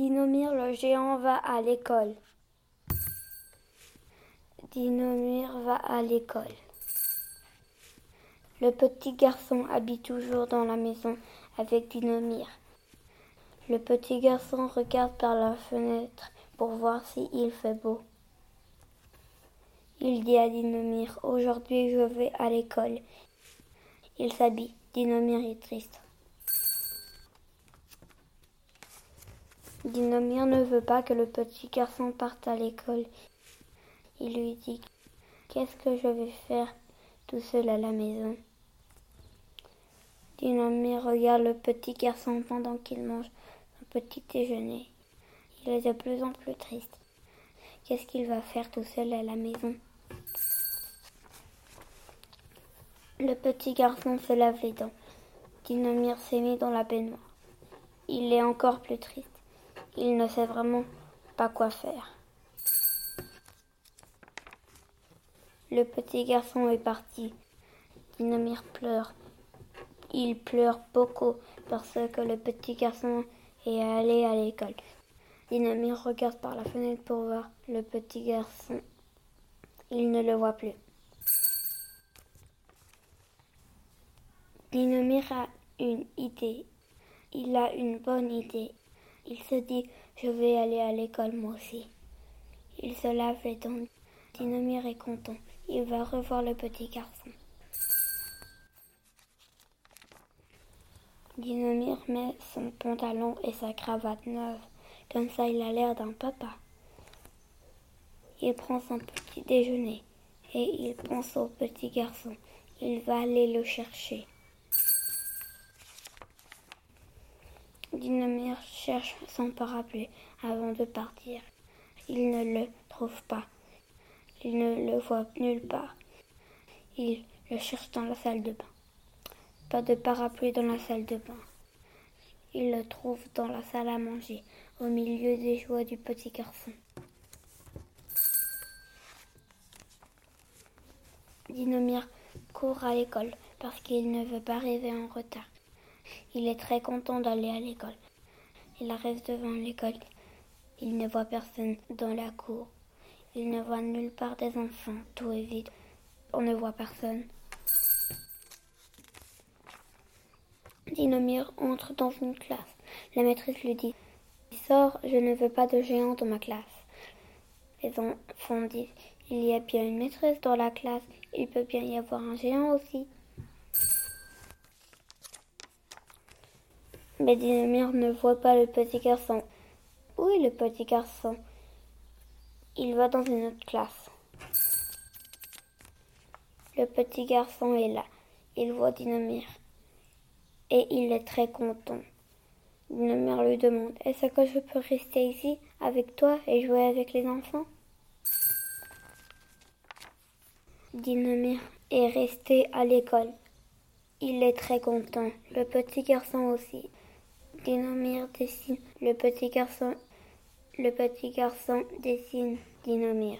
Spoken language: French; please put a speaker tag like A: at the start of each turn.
A: Dinomir le géant va à l'école. Dinomir va à l'école. Le petit garçon habite toujours dans la maison avec Dinomir. Le petit garçon regarde par la fenêtre pour voir s'il fait beau. Il dit à Dinomir Aujourd'hui je vais à l'école. Il s'habille. Dinomir est triste. Dinomir ne veut pas que le petit garçon parte à l'école. Il lui dit Qu'est-ce que je vais faire tout seul à la maison? Dinomir regarde le petit garçon pendant qu'il mange son petit déjeuner. Il est de plus en plus triste. Qu'est-ce qu'il va faire tout seul à la maison? Le petit garçon se lave les dents. Dinomir s'est mis dans la baignoire. Il est encore plus triste. Il ne sait vraiment pas quoi faire. Le petit garçon est parti. Dinomir pleure. Il pleure beaucoup parce que le petit garçon est allé à l'école. Dinomir regarde par la fenêtre pour voir le petit garçon. Il ne le voit plus. Dinomir a une idée. Il a une bonne idée. Il se dit Je vais aller à l'école moi aussi. Il se lave les dents. Dinomir est content. Il va revoir le petit garçon. Dinomir met son pantalon et sa cravate neuve. Comme ça, il a l'air d'un papa. Il prend son petit déjeuner et il pense au petit garçon. Il va aller le chercher. Dinomir cherche son parapluie avant de partir. Il ne le trouve pas. Il ne le voit nulle part. Il le cherche dans la salle de bain. Pas de parapluie dans la salle de bain. Il le trouve dans la salle à manger, au milieu des joies du petit garçon. Dinomir court à l'école parce qu'il ne veut pas arriver en retard. Il est très content d'aller à l'école. Il arrive devant l'école. Il ne voit personne dans la cour. Il ne voit nulle part des enfants. Tout est vide. On ne voit personne. Dinomir entre dans une classe. La maîtresse lui dit Sors, je ne veux pas de géant dans ma classe. Les enfants disent Il y a bien une maîtresse dans la classe. Il peut bien y avoir un géant aussi. Mais Dinomir ne voit pas le petit garçon. Où est le petit garçon? Il va dans une autre classe. Le petit garçon est là. Il voit Dinomir. Et il est très content. Dinomir lui demande Est-ce que je peux rester ici avec toi et jouer avec les enfants Dinomir est resté à l'école. Il est très content. Le petit garçon aussi. Dinomir dessine le petit garçon. Le petit garçon dessine Dinomir.